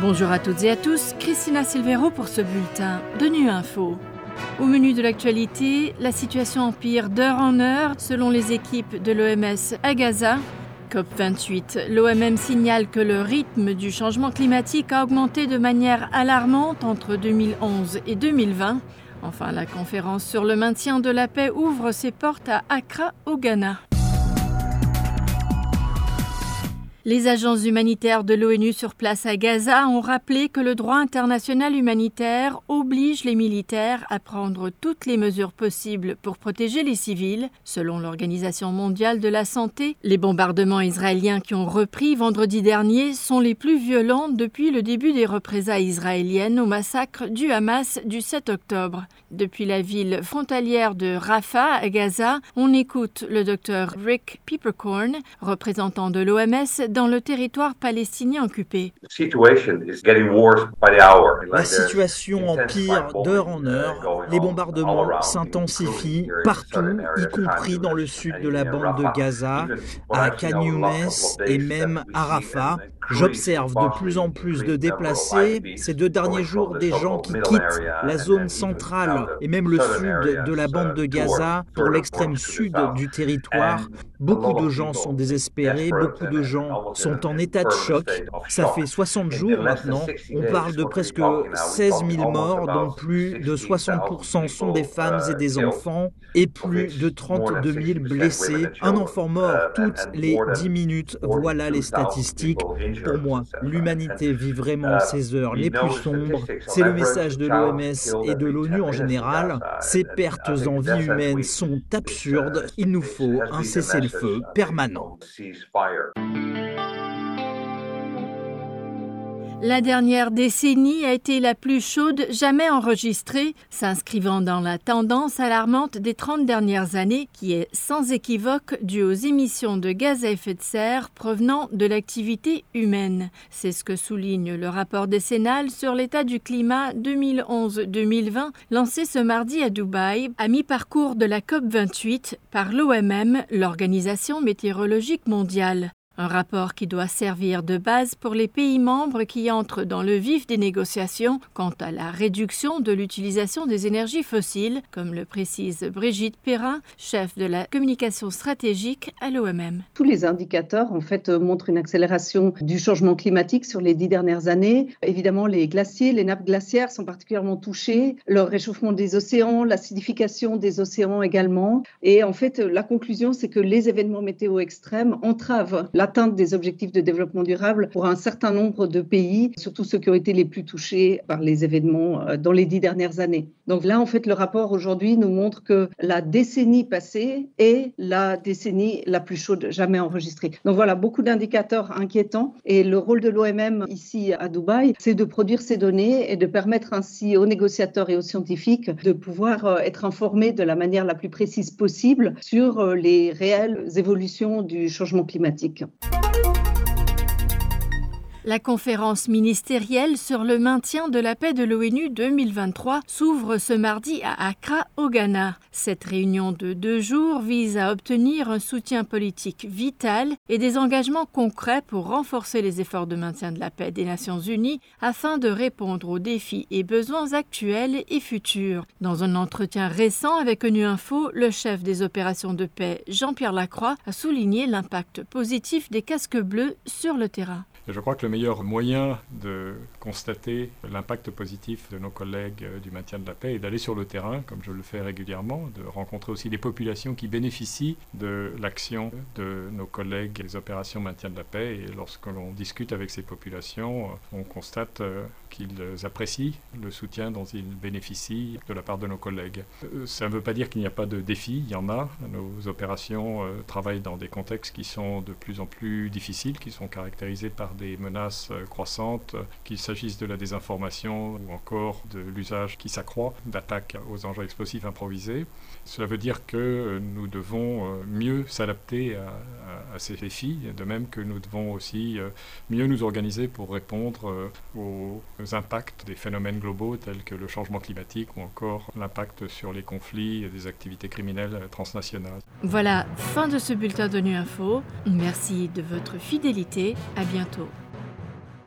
Bonjour à toutes et à tous, Christina Silvero pour ce bulletin de Nu Info. Au menu de l'actualité, la situation empire d'heure en heure selon les équipes de l'OMS à Gaza. COP28, l'OMM signale que le rythme du changement climatique a augmenté de manière alarmante entre 2011 et 2020. Enfin, la conférence sur le maintien de la paix ouvre ses portes à Accra, au Ghana. Les agences humanitaires de l'ONU sur place à Gaza ont rappelé que le droit international humanitaire oblige les militaires à prendre toutes les mesures possibles pour protéger les civils. Selon l'Organisation mondiale de la santé, les bombardements israéliens qui ont repris vendredi dernier sont les plus violents depuis le début des représailles israéliennes au massacre du Hamas du 7 octobre. Depuis la ville frontalière de Rafah à Gaza, on écoute le docteur Rick Peppercorn, représentant de l'OMS dans le territoire palestinien occupé. La situation empire d'heure en heure. Les bombardements s'intensifient partout, y compris dans le sud de la bande de Gaza, à Khan et même à Rafah. J'observe de plus en plus de déplacés. Ces deux derniers jours, des gens qui quittent la zone centrale et même le sud de la bande de Gaza pour l'extrême sud du territoire. Beaucoup de gens sont désespérés, beaucoup de gens sont en état de choc. Ça fait 60 jours maintenant. On parle de presque 16 000 morts, dont plus de 60% sont des femmes et des enfants, et plus de 32 000 blessés. Un enfant mort toutes les 10 minutes. Voilà les statistiques. Pour moi, l'humanité vit vraiment ces heures les plus sombres. C'est le message de l'OMS et de l'ONU en général. Ces pertes en vie humaine sont absurdes. Il nous faut un cessez-le-feu permanent. La dernière décennie a été la plus chaude jamais enregistrée, s'inscrivant dans la tendance alarmante des 30 dernières années, qui est sans équivoque due aux émissions de gaz à effet de serre provenant de l'activité humaine. C'est ce que souligne le rapport décennal sur l'état du climat 2011-2020, lancé ce mardi à Dubaï, à mi-parcours de la COP28 par l'OMM, l'Organisation météorologique mondiale. Un rapport qui doit servir de base pour les pays membres qui entrent dans le vif des négociations quant à la réduction de l'utilisation des énergies fossiles, comme le précise Brigitte Perrin, chef de la communication stratégique à l'OMM. Tous les indicateurs en fait montrent une accélération du changement climatique sur les dix dernières années. Évidemment, les glaciers, les nappes glaciaires sont particulièrement touchés, le réchauffement des océans, l'acidification des océans également. Et en fait, la conclusion, c'est que les événements météo extrêmes entravent la l'atteinte des objectifs de développement durable pour un certain nombre de pays, surtout ceux qui ont été les plus touchés par les événements euh, dans les dix dernières années. Donc là, en fait, le rapport aujourd'hui nous montre que la décennie passée est la décennie la plus chaude jamais enregistrée. Donc voilà, beaucoup d'indicateurs inquiétants. Et le rôle de l'OMM ici à Dubaï, c'est de produire ces données et de permettre ainsi aux négociateurs et aux scientifiques de pouvoir euh, être informés de la manière la plus précise possible sur euh, les réelles évolutions du changement climatique. Thank you. La conférence ministérielle sur le maintien de la paix de l'ONU 2023 s'ouvre ce mardi à Accra, au Ghana. Cette réunion de deux jours vise à obtenir un soutien politique vital et des engagements concrets pour renforcer les efforts de maintien de la paix des Nations Unies afin de répondre aux défis et besoins actuels et futurs. Dans un entretien récent avec ONU Info, le chef des opérations de paix, Jean-Pierre Lacroix, a souligné l'impact positif des casques bleus sur le terrain. Meilleur moyen de constater l'impact positif de nos collègues euh, du maintien de la paix est d'aller sur le terrain, comme je le fais régulièrement, de rencontrer aussi les populations qui bénéficient de l'action de nos collègues des opérations maintien de la paix. Et lorsque l'on discute avec ces populations, euh, on constate euh, qu'ils apprécient le soutien dont ils bénéficient de la part de nos collègues. Ça ne veut pas dire qu'il n'y a pas de défis, il y en a. Nos opérations travaillent dans des contextes qui sont de plus en plus difficiles, qui sont caractérisés par des menaces euh, croissantes, qu'il s'agisse de la désinformation ou encore de l'usage qui s'accroît d'attaques aux engins explosifs improvisés. Cela veut dire que nous devons euh, mieux s'adapter à, ces défis, de même que nous devons aussi euh, mieux nous organiser pour répondre aux impacts des phénomènes globaux tels que le changement climatique ou encore l'impact sur les conflits et des activités criminelles transnationales. Voilà, fin de ce bulletin de Nu Info. Merci de votre fidélité. À bientôt.